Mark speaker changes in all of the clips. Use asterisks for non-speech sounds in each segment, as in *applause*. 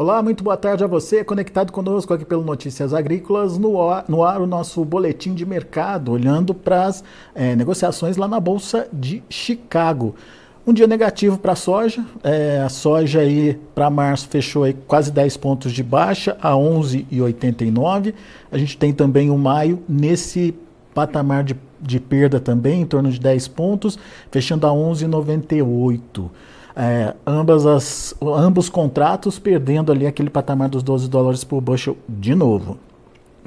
Speaker 1: Olá, muito boa tarde a você, conectado conosco aqui pelo Notícias Agrícolas, no ar, no ar o nosso boletim de mercado, olhando para as é, negociações lá na Bolsa de Chicago. Um dia negativo para a soja, é, a soja aí para março fechou aí quase 10 pontos de baixa, a 11,89. A gente tem também o maio nesse patamar de, de perda também, em torno de 10 pontos, fechando a 11,98 é, ambas as, ambos contratos perdendo ali aquele patamar dos 12 dólares por bushel de novo.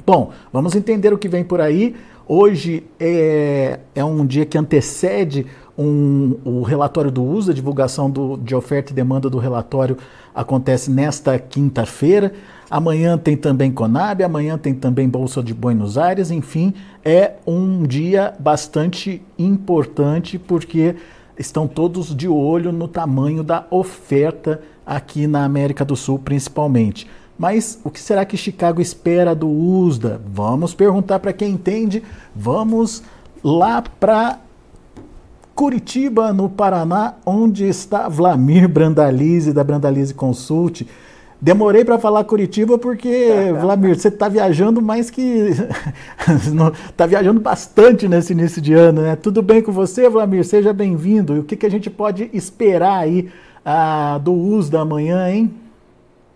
Speaker 1: Bom, vamos entender o que vem por aí. Hoje é, é um dia que antecede um, o relatório do uso, a divulgação do, de oferta e demanda do relatório acontece nesta quinta-feira. Amanhã tem também Conab, amanhã tem também Bolsa de Buenos Aires, enfim, é um dia bastante importante porque estão todos de olho no tamanho da oferta aqui na América do Sul, principalmente. Mas o que será que Chicago espera do USDA? Vamos perguntar para quem entende. Vamos lá para Curitiba, no Paraná, onde está Vlamir Brandalize, da Brandalize Consult. Demorei para falar Curitiba porque, *laughs* Vladimir, você está viajando mais que. *laughs* Está viajando bastante nesse início de ano, né? Tudo bem com você, Vladimir? Seja bem-vindo. E o que, que a gente pode esperar aí ah, do uso da manhã, hein?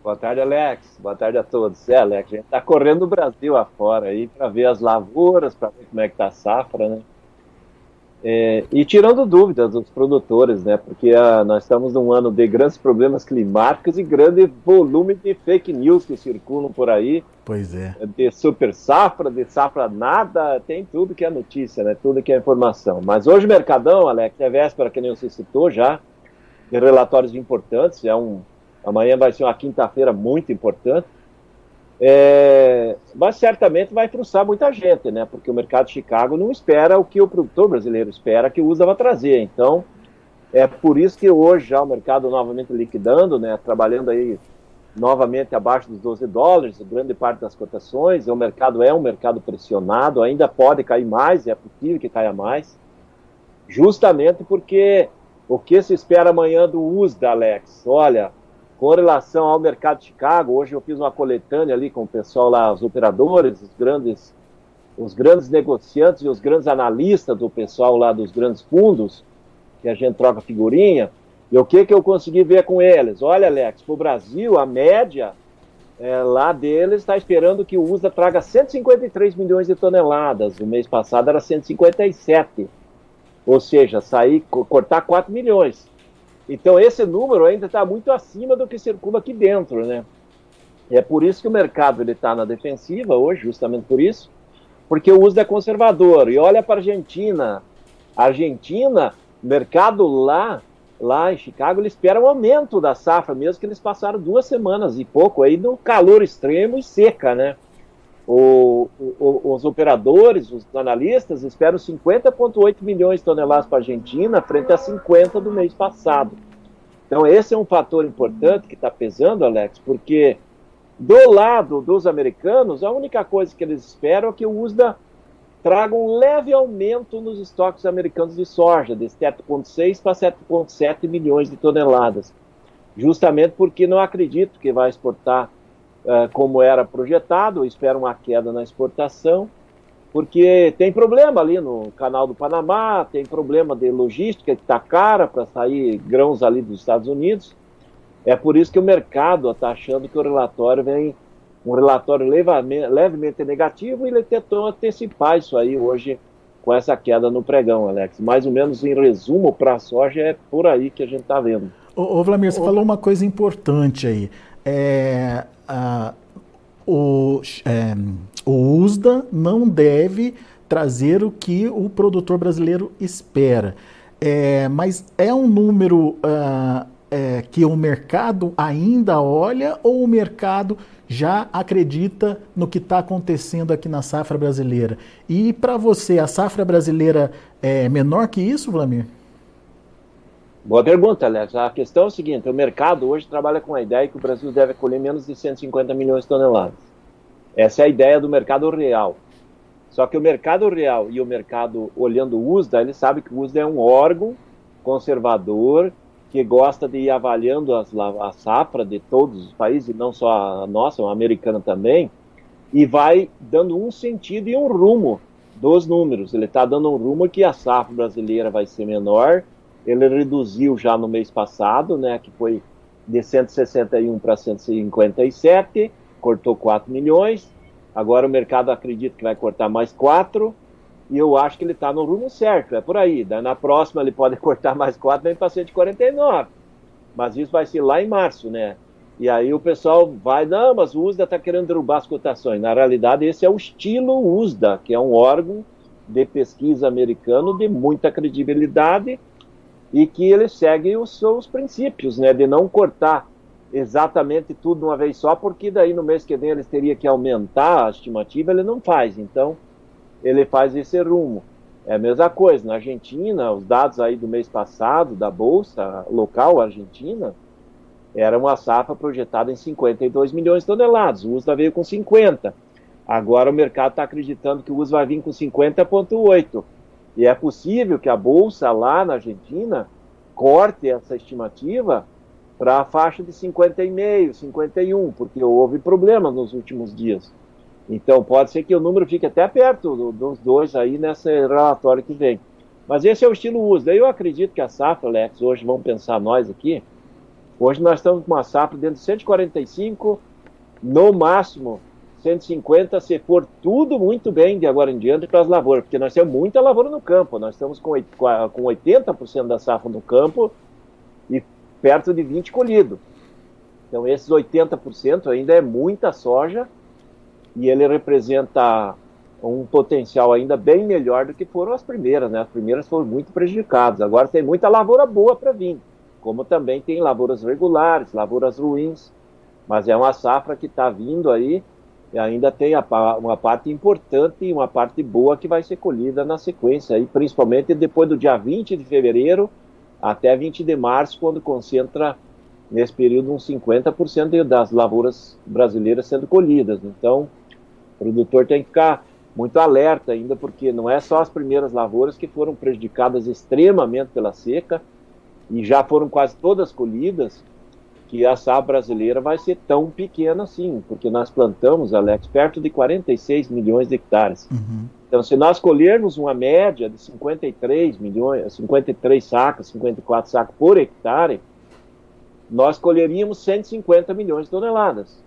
Speaker 2: Boa tarde, Alex. Boa tarde a todos. É, Alex, a gente está correndo o Brasil afora aí para ver as lavouras, para ver como é que está a safra, né? É, e tirando dúvidas dos produtores, né? Porque ah, nós estamos num ano de grandes problemas climáticos e grande volume de fake news que circulam por aí.
Speaker 1: Pois é.
Speaker 2: De super safra, de safra nada, tem tudo que é notícia, né? Tudo que é informação. Mas hoje o Mercadão, Alex, é véspera, que nem você citou já, de relatórios importantes. É um, amanhã vai ser uma quinta-feira muito importante. É, mas certamente vai frustrar muita gente, né? Porque o mercado de Chicago não espera o que o produtor brasileiro espera que o USA vai trazer. Então, é por isso que hoje já o mercado novamente liquidando, né? Trabalhando aí novamente abaixo dos 12 dólares, grande parte das cotações. O mercado é um mercado pressionado, ainda pode cair mais, é possível que caia mais, justamente porque o que se espera amanhã do USDA, Alex? Olha, com relação ao mercado de Chicago, hoje eu fiz uma coletânea ali com o pessoal lá, os operadores, os grandes, os grandes negociantes e os grandes analistas do pessoal lá dos grandes fundos, que a gente troca figurinha. E o que, que eu consegui ver com eles? Olha, Alex, para o Brasil, a média é, lá deles está esperando que o USA traga 153 milhões de toneladas. O mês passado era 157. Ou seja, sair, cortar 4 milhões. Então esse número ainda está muito acima do que circula aqui dentro, né? E é por isso que o mercado ele está na defensiva hoje, justamente por isso, porque o uso é conservador. E olha para a Argentina, a Argentina, mercado lá, lá em Chicago, ele espera um aumento da safra, mesmo que eles passaram duas semanas e pouco aí no calor extremo e seca, né? O, o, os operadores, os analistas esperam 50,8 milhões de toneladas para a Argentina, frente a 50 do mês passado. Então, esse é um fator importante que está pesando, Alex, porque do lado dos americanos, a única coisa que eles esperam é que o USDA traga um leve aumento nos estoques americanos de soja, de 7,6 para 7,7 milhões de toneladas. Justamente porque não acredito que vai exportar como era projetado, espero uma queda na exportação, porque tem problema ali no canal do Panamá, tem problema de logística que está cara para sair grãos ali dos Estados Unidos. É por isso que o mercado está achando que o relatório vem um relatório levemente, levemente negativo e ele tentou antecipar isso aí hoje com essa queda no pregão, Alex. Mais ou menos em resumo, para a soja é por aí que a gente está vendo.
Speaker 1: Ô, ô Vlamir, você ô... falou uma coisa importante aí. É, o, é, o USDA não deve trazer o que o produtor brasileiro espera. É, mas é um número uh, é, que o mercado ainda olha ou o mercado já acredita no que está acontecendo aqui na safra brasileira? E para você, a safra brasileira é menor que isso, Vlamir?
Speaker 2: Boa pergunta, Alex. A questão é o seguinte: o mercado hoje trabalha com a ideia que o Brasil deve colher menos de 150 milhões de toneladas. Essa é a ideia do mercado real. Só que o mercado real e o mercado olhando o USDA, ele sabe que o USDA é um órgão conservador que gosta de ir avaliando as, a safra de todos os países, não só a nossa, a americana também, e vai dando um sentido e um rumo dos números. Ele está dando um rumo que a safra brasileira vai ser menor. Ele reduziu já no mês passado, né, que foi de 161 para 157, cortou 4 milhões. Agora o mercado acredita que vai cortar mais 4 e eu acho que ele está no rumo certo, é por aí. Daí na próxima ele pode *laughs* cortar mais 4, vem para 149. Mas isso vai ser lá em março, né? E aí o pessoal vai, não, mas o USDA está querendo derrubar as cotações. Na realidade, esse é o estilo USDA, que é um órgão de pesquisa americano de muita credibilidade e que ele segue os seus princípios, né, de não cortar exatamente tudo uma vez só, porque daí no mês que vem eles teriam que aumentar a estimativa, ele não faz. Então, ele faz esse rumo. É a mesma coisa, na Argentina, os dados aí do mês passado da bolsa local argentina, era uma safra projetada em 52 milhões de toneladas. O USDA veio com 50. Agora o mercado está acreditando que o USDA vai vir com 50,8. E é possível que a bolsa lá na Argentina corte essa estimativa para a faixa de 50,5, 51, porque houve problemas nos últimos dias. Então pode ser que o número fique até perto do, dos dois aí nesse relatório que vem. Mas esse é o estilo USDA. Eu acredito que a safra, Alex, hoje vamos pensar nós aqui, Hoje nós estamos com uma safra dentro de 145, no máximo 150, se for tudo muito bem de agora em diante para as lavouras, porque nós temos muita lavoura no campo, nós estamos com 80% da safra no campo e perto de 20% colhido. Então esses 80% ainda é muita soja e ele representa um potencial ainda bem melhor do que foram as primeiras, né? As primeiras foram muito prejudicadas, agora tem muita lavoura boa para vir como também tem lavouras regulares, lavouras ruins, mas é uma safra que está vindo aí e ainda tem a, uma parte importante e uma parte boa que vai ser colhida na sequência, aí, principalmente depois do dia 20 de fevereiro até 20 de março, quando concentra nesse período uns 50% das lavouras brasileiras sendo colhidas. Então, o produtor tem que ficar muito alerta ainda, porque não é só as primeiras lavouras que foram prejudicadas extremamente pela seca, e já foram quase todas colhidas, que a safra brasileira vai ser tão pequena assim, porque nós plantamos, Alex, perto de 46 milhões de hectares. Uhum. Então, se nós colhermos uma média de 53 milhões, 53 sacas, 54 sacas por hectare, nós colheríamos 150 milhões de toneladas.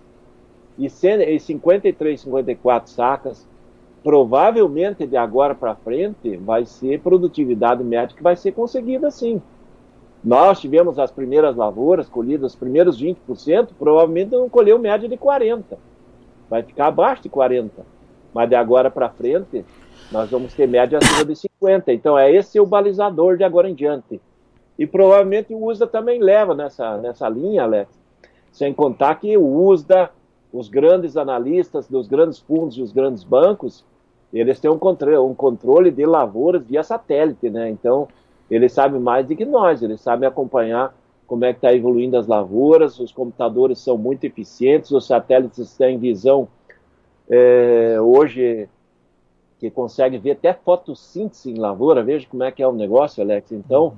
Speaker 2: E 53, 54 sacas, provavelmente de agora para frente, vai ser produtividade média que vai ser conseguida sim. Nós tivemos as primeiras lavouras colhidas, os primeiros 20%, provavelmente não colheu média de 40%. Vai ficar abaixo de 40%. Mas de agora para frente, nós vamos ter média acima de 50%. Então, é esse o balizador de agora em diante. E provavelmente o USDA também leva nessa, nessa linha, Alex. Sem contar que o USDA, os grandes analistas dos grandes fundos e os grandes bancos, eles têm um controle, um controle de lavouras via satélite, né? Então, ele sabe mais do que nós, ele sabe acompanhar como é que está evoluindo as lavouras, os computadores são muito eficientes, os satélites têm visão é, hoje que consegue ver até fotossíntese em lavoura, veja como é que é o negócio, Alex. Então, uhum.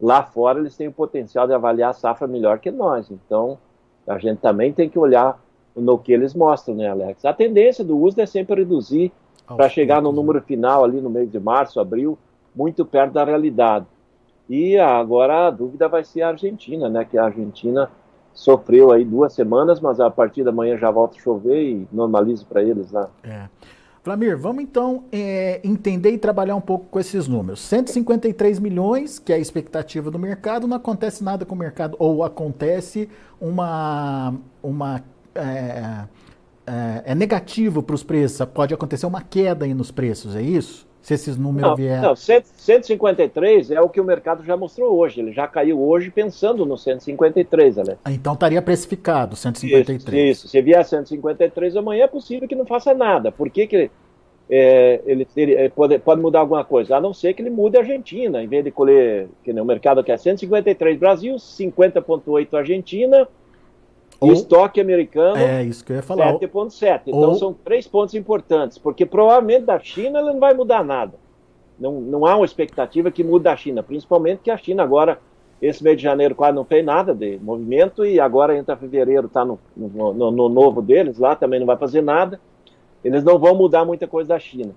Speaker 2: lá fora eles têm o potencial de avaliar a safra melhor que nós. Então, a gente também tem que olhar no que eles mostram, né, Alex? A tendência do uso é sempre reduzir para chegar no número final ali no mês de março, abril, muito perto da realidade. E agora a dúvida vai ser a Argentina, né? Que a Argentina sofreu aí duas semanas, mas a partir da manhã já volta a chover e normaliza para eles lá.
Speaker 1: É. Vlamir, vamos então é, entender e trabalhar um pouco com esses números. 153 milhões, que é a expectativa do mercado, não acontece nada com o mercado, ou acontece uma. uma é, é, é negativo para os preços, pode acontecer uma queda aí nos preços, é isso? Se esses números vierem. Não,
Speaker 2: 153 é o que o mercado já mostrou hoje. Ele já caiu hoje pensando no 153, Alex.
Speaker 1: Então estaria precificado 153. Isso,
Speaker 2: isso. Se vier 153 amanhã, é possível que não faça nada. Por que, que é, ele, ele, ele pode, pode, mudar alguma coisa? A não ser que ele mude a Argentina. Em vez de colher, que nem o mercado quer 153 Brasil, 50,8 Argentina o estoque americano
Speaker 1: é isso que eu ia falar.
Speaker 2: 7,7. Então Ou... são três pontos importantes, porque provavelmente da China ele não vai mudar nada. Não, não há uma expectativa que mude da China, principalmente que a China agora esse mês de janeiro quase não fez nada de movimento e agora entra fevereiro, está no, no, no, novo deles, lá também não vai fazer nada. Eles não vão mudar muita coisa da China.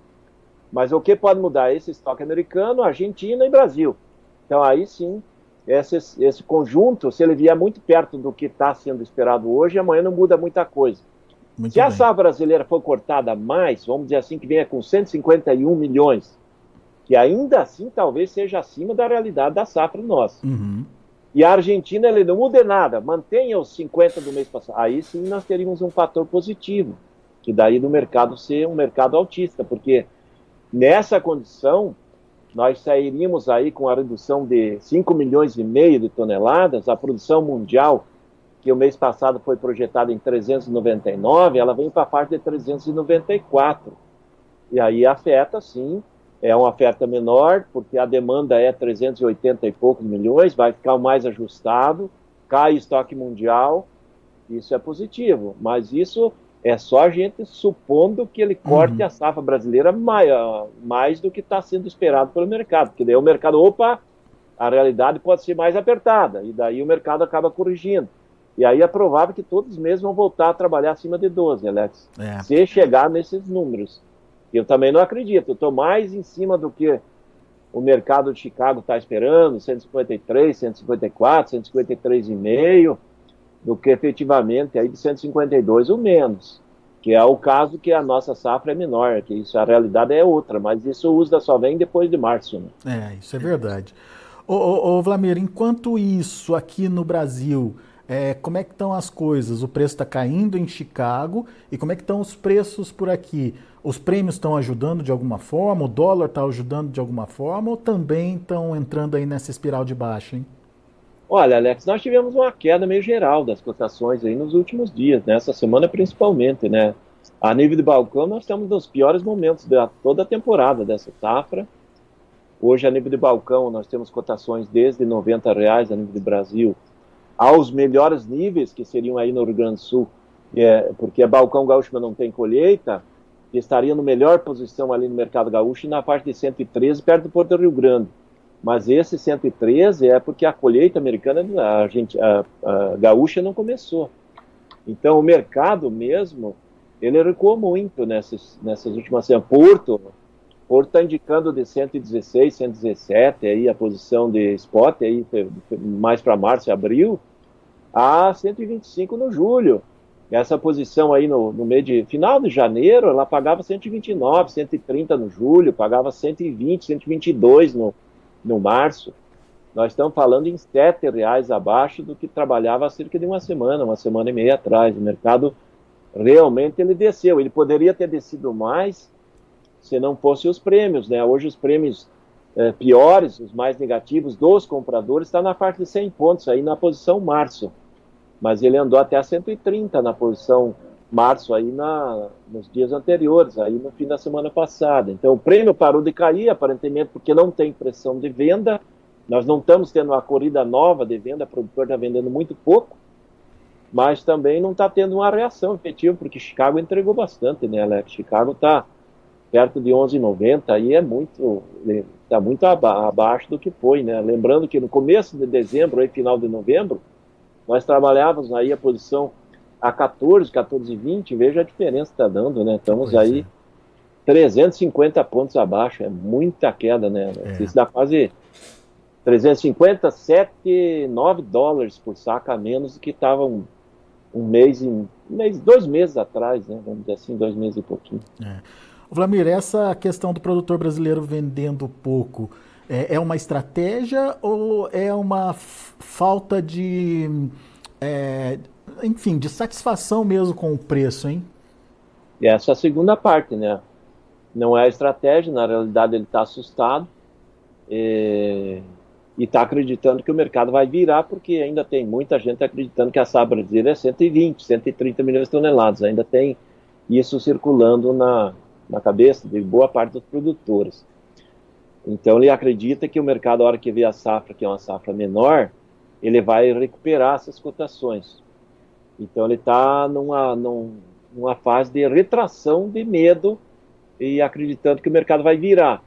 Speaker 2: Mas o que pode mudar? Esse estoque americano, Argentina e Brasil. Então aí sim, esse, esse conjunto, se ele vier muito perto do que está sendo esperado hoje, amanhã não muda muita coisa. Muito se bem. a safra brasileira for cortada mais, vamos dizer assim, que venha com 151 milhões, que ainda assim talvez seja acima da realidade da safra nossa. Uhum. E a Argentina ele não muda nada, mantenha os 50 do mês passado. Aí sim nós teríamos um fator positivo, que daí do mercado ser um mercado altista, porque nessa condição nós sairíamos aí com a redução de 5 milhões e meio de toneladas, a produção mundial, que o mês passado foi projetada em 399, ela vem para a parte de 394. E aí afeta, sim, é uma oferta menor, porque a demanda é 380 e poucos milhões, vai ficar mais ajustado, cai o estoque mundial, isso é positivo, mas isso é só a gente supondo que ele corte uhum. a safra brasileira mais, mais do que está sendo esperado pelo mercado, porque daí o mercado, opa, a realidade pode ser mais apertada, e daí o mercado acaba corrigindo. E aí é provável que todos os meses vão voltar a trabalhar acima de 12, Alex. É. Se chegar nesses números. Eu também não acredito. Eu estou mais em cima do que o mercado de Chicago está esperando, 153, 154, 153,5 do que efetivamente aí de 152 ou menos, que é o caso que a nossa safra é menor, que isso a realidade é outra, mas isso o uso só vem depois de março.
Speaker 1: Né? É, isso é verdade. Ô, ô, ô Vlamir, enquanto isso aqui no Brasil, é, como é que estão as coisas? O preço está caindo em Chicago e como é que estão os preços por aqui? Os prêmios estão ajudando de alguma forma? O dólar está ajudando de alguma forma? Ou também estão entrando aí nessa espiral de baixa, hein?
Speaker 2: Olha, Alex, nós tivemos uma queda meio geral das cotações aí nos últimos dias, né? semana principalmente, né? A nível de balcão, nós estamos nos piores momentos de toda a temporada dessa safra. Hoje, a nível de balcão, nós temos cotações desde R$ reais a nível de Brasil aos melhores níveis, que seriam aí no Rio Grande do Sul, é, porque balcão gaúcho não tem colheita, estaria no melhor posição ali no mercado gaúcho na parte de 113, perto do Porto do Rio Grande. Mas esse 113 é porque a colheita americana, a, gente, a, a gaúcha não começou. Então o mercado mesmo, ele recuou muito nessas, nessas últimas semanas. Porto, Porto está indicando de 116, 117 aí a posição de spot aí mais para março e abril a 125 no julho. Essa posição aí no, no mês de final de janeiro, ela pagava 129, 130 no julho, pagava 120, 122 no, no março, nós estamos falando em sete reais abaixo do que trabalhava há cerca de uma semana, uma semana e meia atrás. O mercado realmente ele desceu. Ele poderia ter descido mais se não fosse os prêmios, né? Hoje os prêmios é, piores, os mais negativos dos compradores, está na parte de 100 pontos aí na posição março, mas ele andou até a 130 na posição março aí na, nos dias anteriores, aí no fim da semana passada. Então o prêmio parou de cair, aparentemente porque não tem pressão de venda. Nós não estamos tendo uma corrida nova de venda, o produtor está vendendo muito pouco, mas também não está tendo uma reação efetiva, porque Chicago entregou bastante, né, Alex? Chicago está perto de 11,90, aí é muito, está muito aba abaixo do que foi, né? Lembrando que no começo de dezembro, aí final de novembro, nós trabalhávamos aí a posição a 14, 14 20, veja a diferença que está dando, né? Estamos pois aí é. 350 pontos abaixo, é muita queda, né? É. Isso dá quase 350, 7, 9 dólares por saca a menos do que estava um, um mês, um mês, dois meses atrás, né? Vamos dizer assim, dois meses e pouquinho.
Speaker 1: É. Vlamir, essa questão do produtor brasileiro vendendo pouco, é, é uma estratégia ou é uma falta de é, enfim, de satisfação mesmo com o preço, hein?
Speaker 2: E essa é a segunda parte, né? Não é a estratégia, na realidade ele está assustado e está acreditando que o mercado vai virar, porque ainda tem muita gente acreditando que a safra brasileira é 120, 130 milhões de toneladas. Ainda tem isso circulando na, na cabeça de boa parte dos produtores. Então ele acredita que o mercado, a hora que vê a safra, que é uma safra menor, ele vai recuperar essas cotações. Então ele está numa, numa fase de retração de medo e acreditando que o mercado vai virar.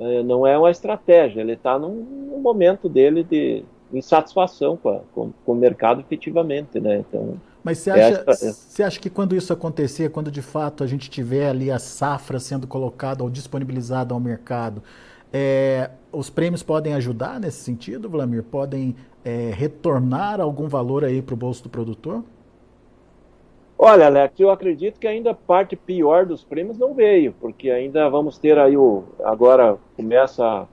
Speaker 2: É, não é uma estratégia, ele está num, num, momento dele de, insatisfação com, a, com, com, o mercado efetivamente, né? Então,
Speaker 1: Mas você acha, essa, você acha que quando isso acontecer, quando de fato a gente tiver ali a safra sendo colocada ou disponibilizada ao mercado, é, os prêmios podem ajudar nesse sentido, Vladimir? Podem é, retornar algum valor aí para o bolso do produtor?
Speaker 2: Olha, Alex, eu acredito que ainda parte pior dos prêmios não veio, porque ainda vamos ter aí o. Agora começa a,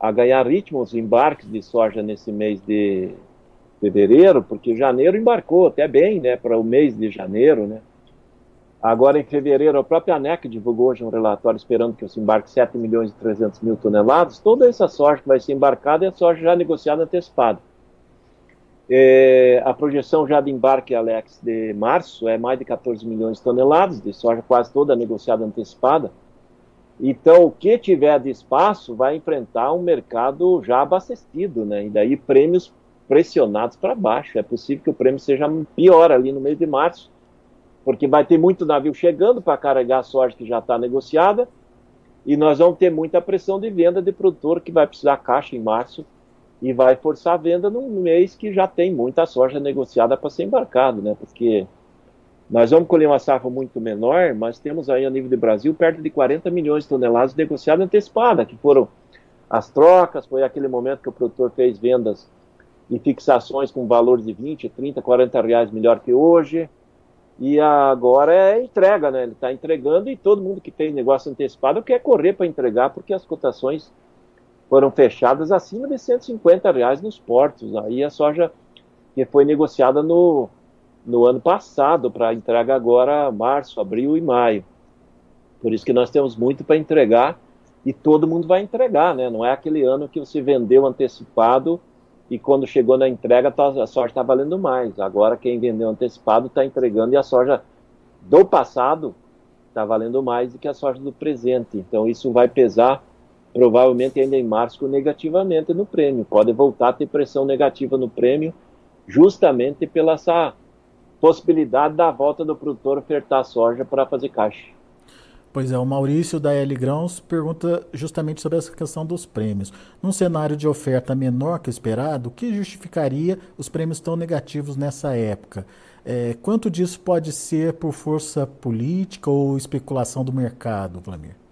Speaker 2: a ganhar ritmo os embarques de soja nesse mês de fevereiro, porque janeiro embarcou até bem, né, para o mês de janeiro, né. Agora, em fevereiro, a própria ANEC divulgou hoje um relatório esperando que se embarque 7 milhões e 300 mil toneladas. Toda essa soja que vai ser embarcada é soja já negociada antecipada. É, a projeção já de embarque, Alex, de março é mais de 14 milhões de toneladas de soja quase toda negociada antecipada. Então, o que tiver de espaço vai enfrentar um mercado já abastecido, né? E daí prêmios pressionados para baixo. É possível que o prêmio seja pior ali no mês de março, porque vai ter muito navio chegando para carregar a soja que já está negociada e nós vamos ter muita pressão de venda de produtor que vai precisar caixa em março e vai forçar a venda num mês que já tem muita soja negociada para ser embarcado, né? Porque nós vamos colher uma safra muito menor, mas temos aí a nível de Brasil perto de 40 milhões de toneladas negociadas antecipada, que foram as trocas, foi aquele momento que o produtor fez vendas e fixações com valores de 20, 30, 40 reais melhor que hoje. E agora é entrega, né? Ele está entregando e todo mundo que fez negócio antecipado quer correr para entregar porque as cotações foram fechadas acima de 150 reais nos portos. Aí a soja que foi negociada no, no ano passado para entrega agora março, abril e maio. Por isso que nós temos muito para entregar e todo mundo vai entregar, né? Não é aquele ano que você vendeu antecipado e quando chegou na entrega tá, a soja está valendo mais. Agora quem vendeu antecipado está entregando e a soja do passado está valendo mais do que a soja do presente. Então isso vai pesar provavelmente ainda em março negativamente no prêmio. Pode voltar a ter pressão negativa no prêmio, justamente pela essa possibilidade da volta do produtor ofertar soja para fazer caixa.
Speaker 1: Pois é, o Maurício da L Grãos pergunta justamente sobre essa questão dos prêmios. Num cenário de oferta menor que esperado, o que justificaria os prêmios tão negativos nessa época? É, quanto disso pode ser por força política ou especulação do mercado, Vladimir?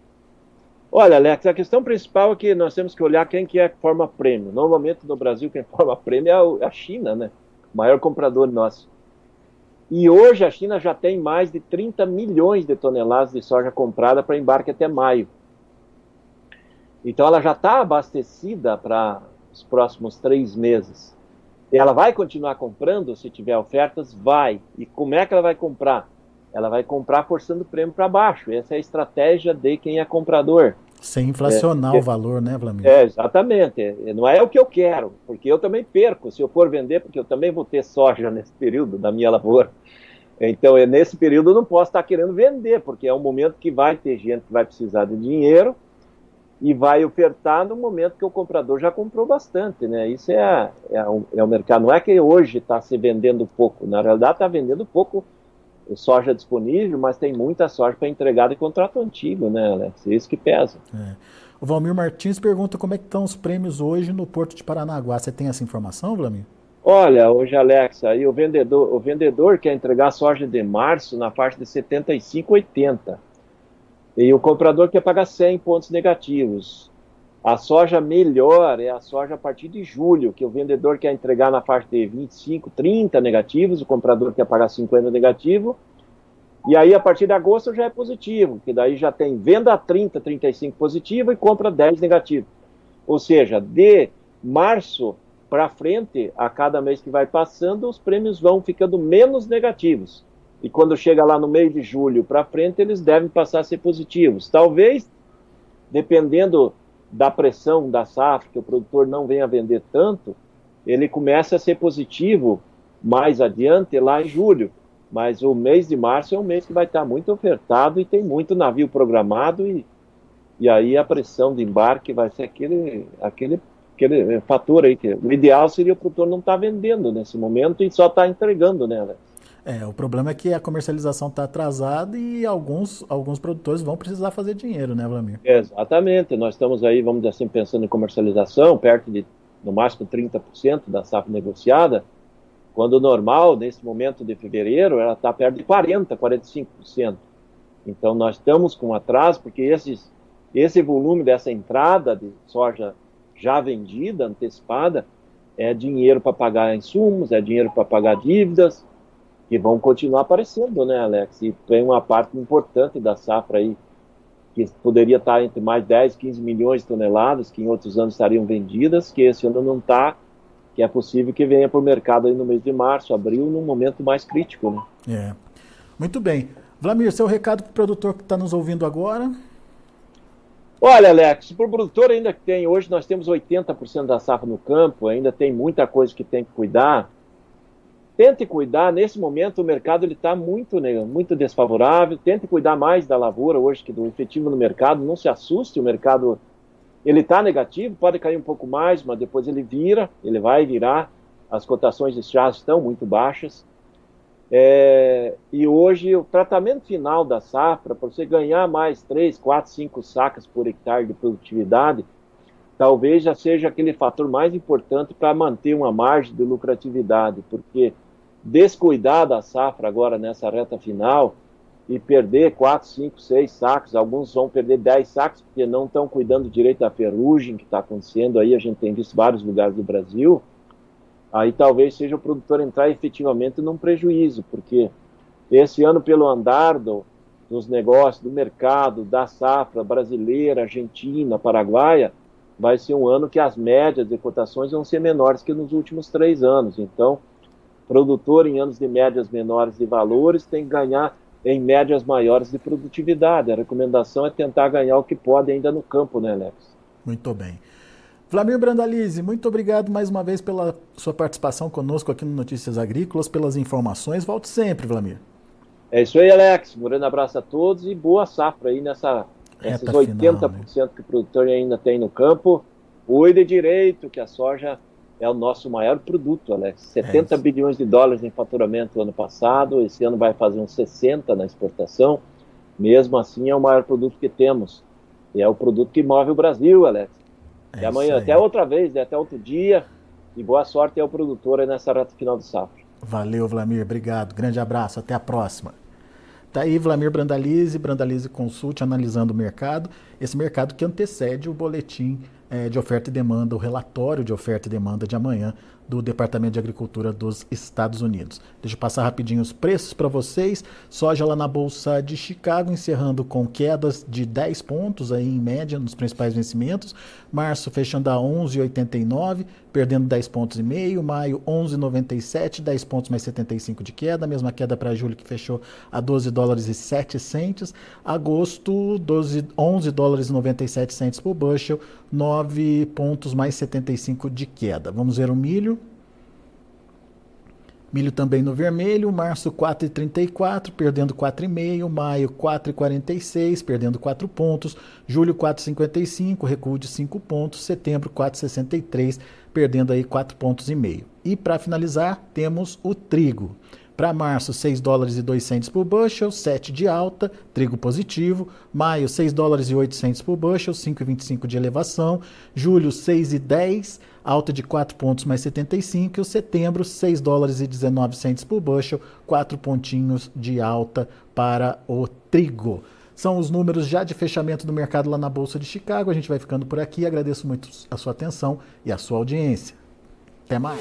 Speaker 2: Olha, Alex, a questão principal é que nós temos que olhar quem que é que forma prêmio. Normalmente no Brasil quem *laughs* forma prêmio é a China, né? O maior comprador nosso. E hoje a China já tem mais de 30 milhões de toneladas de soja comprada para embarque até maio. Então ela já está abastecida para os próximos três meses. Ela vai continuar comprando se tiver ofertas? Vai. E como é que ela vai comprar? Ela vai comprar forçando o prêmio para baixo. Essa é a estratégia de quem é comprador.
Speaker 1: Sem inflacionar é, o valor, né, Vladimir?
Speaker 2: É, exatamente. É, não é o que eu quero, porque eu também perco se eu for vender, porque eu também vou ter soja *laughs* nesse período da minha lavoura. Então, é, nesse período eu não posso estar querendo vender, porque é um momento que vai ter gente que vai precisar de dinheiro e vai ofertar no momento que o comprador já comprou bastante, né? Isso é, é, um, é o mercado. Não é que hoje está se vendendo pouco, na realidade está vendendo pouco soja disponível, mas tem muita soja para entregar de contrato antigo, né, Alex? É isso que pesa. É.
Speaker 1: O Valmir Martins pergunta como é que estão os prêmios hoje no Porto de Paranaguá. Você tem essa informação, Vlamir?
Speaker 2: Olha, hoje, Alex, aí o vendedor, o vendedor quer entregar soja de março na faixa de 75,80. E o comprador quer pagar 100 pontos negativos. A soja melhor é a soja a partir de julho, que o vendedor quer entregar na faixa de 25, 30 negativos, o comprador quer pagar 50 negativo. E aí, a partir de agosto, já é positivo, que daí já tem venda 30, 35 positivo e compra 10 negativo. Ou seja, de março para frente, a cada mês que vai passando, os prêmios vão ficando menos negativos. E quando chega lá no mês de julho para frente, eles devem passar a ser positivos. Talvez, dependendo da pressão da safra, que o produtor não venha vender tanto, ele começa a ser positivo mais adiante, lá em julho. Mas o mês de março é um mês que vai estar muito ofertado e tem muito navio programado e, e aí a pressão de embarque vai ser aquele, aquele, aquele fator aí. Que, o ideal seria o produtor não estar vendendo nesse momento e só estar entregando, né, Alex?
Speaker 1: É, o problema é que a comercialização está atrasada e alguns, alguns produtores vão precisar fazer dinheiro, né, Vlamir?
Speaker 2: Exatamente. Nós estamos aí, vamos dizer assim, pensando em comercialização, perto de no máximo 30% da safra negociada, quando o normal, nesse momento de fevereiro, ela está perto de 40%, 45%. Então, nós estamos com atraso, porque esses, esse volume dessa entrada de soja já vendida, antecipada, é dinheiro para pagar insumos, é dinheiro para pagar dívidas, que vão continuar aparecendo, né, Alex? E tem uma parte importante da safra aí, que poderia estar entre mais 10, 15 milhões de toneladas, que em outros anos estariam vendidas, que esse ano não está, que é possível que venha para o mercado aí no mês de março, abril, num momento mais crítico, né?
Speaker 1: É. Muito bem. Vlamir, seu recado para o produtor que está nos ouvindo agora?
Speaker 2: Olha, Alex, para o produtor ainda que tem, hoje nós temos 80% da safra no campo, ainda tem muita coisa que tem que cuidar. Tente cuidar, nesse momento o mercado está muito, né, muito desfavorável, tente cuidar mais da lavoura hoje que do efetivo no mercado, não se assuste, o mercado ele está negativo, pode cair um pouco mais, mas depois ele vira, ele vai virar, as cotações de chá estão muito baixas. É, e hoje o tratamento final da safra, para você ganhar mais 3, 4, 5 sacas por hectare de produtividade, talvez já seja aquele fator mais importante para manter uma margem de lucratividade, porque descuidar da safra agora nessa reta final e perder 4, 5, 6 sacos, alguns vão perder 10 sacos porque não estão cuidando direito da ferrugem que está acontecendo aí, a gente tem visto vários lugares do Brasil, aí talvez seja o produtor entrar efetivamente num prejuízo, porque esse ano, pelo andar do, dos negócios, do mercado, da safra brasileira, argentina, paraguaia, vai ser um ano que as médias de cotações vão ser menores que nos últimos três anos. Então, produtor em anos de médias menores de valores tem que ganhar em médias maiores de produtividade. A recomendação é tentar ganhar o que pode ainda no campo, né, Alex?
Speaker 1: Muito bem. Flamir Brandalize, muito obrigado mais uma vez pela sua participação conosco aqui no Notícias Agrícolas, pelas informações. Volte sempre, Flamir.
Speaker 2: É isso aí, Alex. Um grande abraço a todos e boa safra aí nessa, nesses 80% final, né? que o produtor ainda tem no campo. Cuide direito, que a soja é o nosso maior produto, Alex. 70 é bilhões de dólares em faturamento ano passado, esse ano vai fazer uns 60 na exportação. Mesmo assim, é o maior produto que temos. E é o produto que move o Brasil, Alex. É até amanhã, até outra vez, né? até outro dia. E boa sorte ao produtor aí nessa reta final do safra.
Speaker 1: Valeu, Vlamir. Obrigado. Grande abraço. Até a próxima. Tá aí Vlamir Brandalize, Brandalize Consult, analisando o mercado. Esse mercado que antecede o boletim de oferta e demanda, o relatório de oferta e demanda de amanhã do Departamento de Agricultura dos Estados Unidos. Deixa eu passar rapidinho os preços para vocês. Soja lá na Bolsa de Chicago, encerrando com quedas de 10 pontos aí em média nos principais vencimentos. Março fechando a 11,89, perdendo 10 pontos e meio. Maio 11,97, 10 pontos mais 75 de queda. Mesma queda para julho que fechou a 12 dólares e 7 centes. Agosto 12, 11 dólares e 97 centes por bushel, 9 pontos mais 75 de queda. Vamos ver o milho. Milho também no vermelho, março 4,34, perdendo 4,5, maio 4,46, perdendo 4 pontos, julho 4,55, recuo de 5 pontos, setembro 4,63, perdendo aí 4 pontos e meio. E para finalizar, temos o trigo. Para março, 6 dólares e 2 por bushel, 7 de alta, trigo positivo. Maio, 6 dólares e 8 por bushel, 5,25 de elevação. Julho, 6 e 10, alta de 4 pontos mais 75. E o setembro, 6 dólares e 19 por bushel, 4 pontinhos de alta para o trigo. São os números já de fechamento do mercado lá na Bolsa de Chicago. A gente vai ficando por aqui. Agradeço muito a sua atenção e a sua audiência. Até mais.